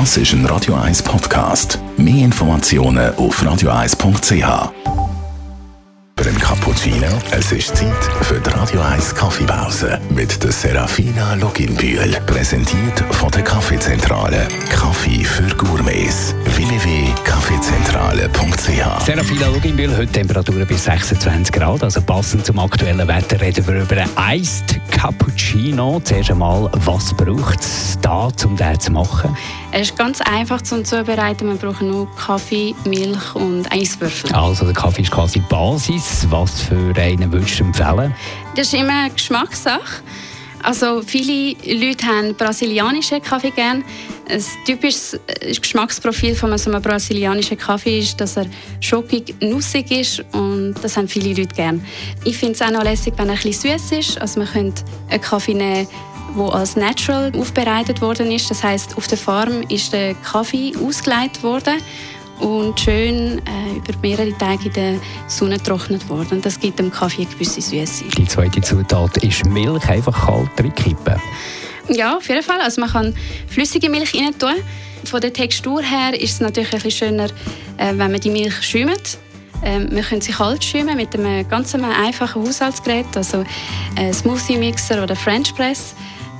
Das ist ein Radio 1 Podcast. Mehr Informationen auf radio1.ch. Für einen Cappuccino, es ist Zeit für die Radio 1 Kaffeepause mit der Serafina Loginbühl. Präsentiert von der Kaffeezentrale. Kaffee für Gourmets. www.kaffeezentrale.ch Serafina Luginbühl, heute Temperaturen bis 26 Grad, also passend zum aktuellen Wetter reden wir über einen Iced Cappuccino. Zuerst einmal, was braucht es da, um den zu machen? Es ist ganz einfach zum Zubereiten. Wir brauchen nur Kaffee, Milch und Eiswürfel. Also der Kaffee ist quasi die Basis. Was für einen würdest du empfehlen? Das ist immer eine Geschmackssache. Also viele Leute haben brasilianischen Kaffee gern. Ein typisches Geschmacksprofil von so einem brasilianischen Kaffee ist, dass er schokig, nussig ist und das haben viele Leute gern. Ich finde es auch noch lässig, wenn er ein bisschen süß ist. Also man könnte einen Kaffee nehmen, der als natural aufbereitet worden ist. Das heißt, auf der Farm ist der Kaffee ausgelegt worden und schön äh, über mehrere Tage in der Sonne getrocknet worden. Das gibt dem Kaffee eine gewisse Süße. Die zweite Zutat ist Milch, einfach kalt reinkippen. Ja, auf jeden Fall. Also man kann flüssige Milch rein tun. Von der Textur her ist es natürlich ein bisschen schöner, äh, wenn man die Milch schäumt. Ähm, wir können sie kalt schäumen mit einem ganz einfachen Haushaltsgerät, also ein Smoothie-Mixer oder French Press.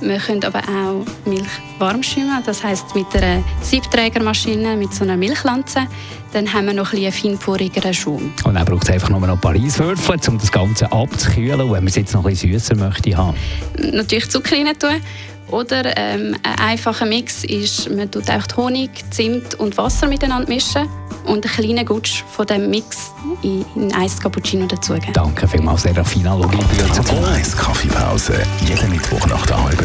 Wir können aber auch Milch warm schäumen, das heißt mit einer Siebträgermaschine, mit so einer Milchlanze. Dann haben wir noch ein bisschen feinporigeren Schaum. Und dann braucht es einfach nur noch ein paar Eiswürfel, um das Ganze abzukühlen. Und wenn man es jetzt noch ein bisschen süßer möchte haben. Natürlich Zucker rein tun. Oder ähm, ein einfacher Mix ist, man tut auch Honig, Zimt und Wasser miteinander mischen und einen kleinen Gutsch von dem Mix in, in Eis Cappuccino dazugeben. Danke vielmals, Serafina Login. Radio 1 Kaffeepause. Jeden Mittwoch nach der halben